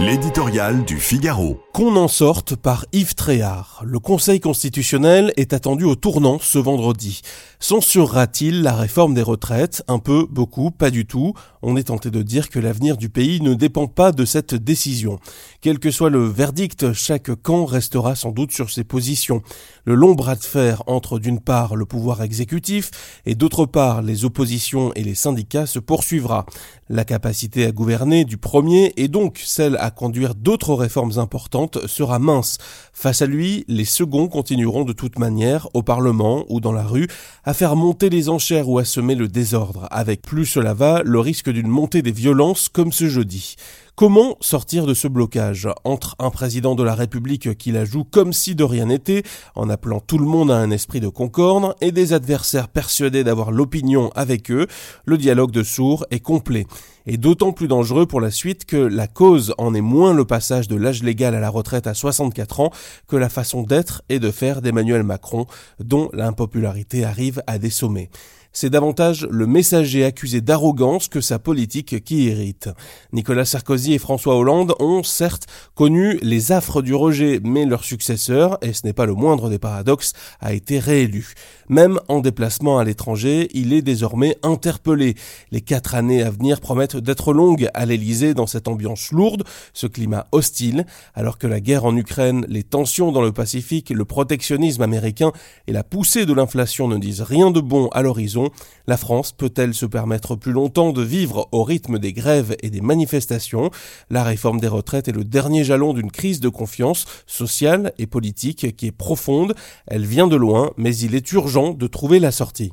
L'éditorial du Figaro. Qu'on en sorte par Yves Tréhard. Le Conseil constitutionnel est attendu au tournant ce vendredi. Censurera-t-il la réforme des retraites? Un peu, beaucoup, pas du tout. On est tenté de dire que l'avenir du pays ne dépend pas de cette décision. Quel que soit le verdict, chaque camp restera sans doute sur ses positions. Le long bras de fer entre d'une part le pouvoir exécutif et d'autre part les oppositions et les syndicats se poursuivra. La capacité à gouverner du premier et donc celle conduire d'autres réformes importantes sera mince. Face à lui, les seconds continueront de toute manière, au Parlement ou dans la rue, à faire monter les enchères ou à semer le désordre, avec plus cela va, le risque d'une montée des violences comme ce jeudi. Comment sortir de ce blocage entre un président de la République qui la joue comme si de rien n'était, en appelant tout le monde à un esprit de concorde, et des adversaires persuadés d'avoir l'opinion avec eux, le dialogue de sourds est complet. Et d'autant plus dangereux pour la suite que la cause en est moins le passage de l'âge légal à la retraite à 64 ans que la façon d'être et de faire d'Emmanuel Macron, dont l'impopularité arrive à des sommets c'est davantage le messager accusé d'arrogance que sa politique qui irrite. Nicolas Sarkozy et François Hollande ont certes connu les affres du rejet, mais leur successeur, et ce n'est pas le moindre des paradoxes, a été réélu. Même en déplacement à l'étranger, il est désormais interpellé. Les quatre années à venir promettent d'être longues à l'Elysée dans cette ambiance lourde, ce climat hostile, alors que la guerre en Ukraine, les tensions dans le Pacifique, le protectionnisme américain et la poussée de l'inflation ne disent rien de bon à l'horizon la France peut-elle se permettre plus longtemps de vivre au rythme des grèves et des manifestations? La réforme des retraites est le dernier jalon d'une crise de confiance sociale et politique qui est profonde. Elle vient de loin, mais il est urgent de trouver la sortie.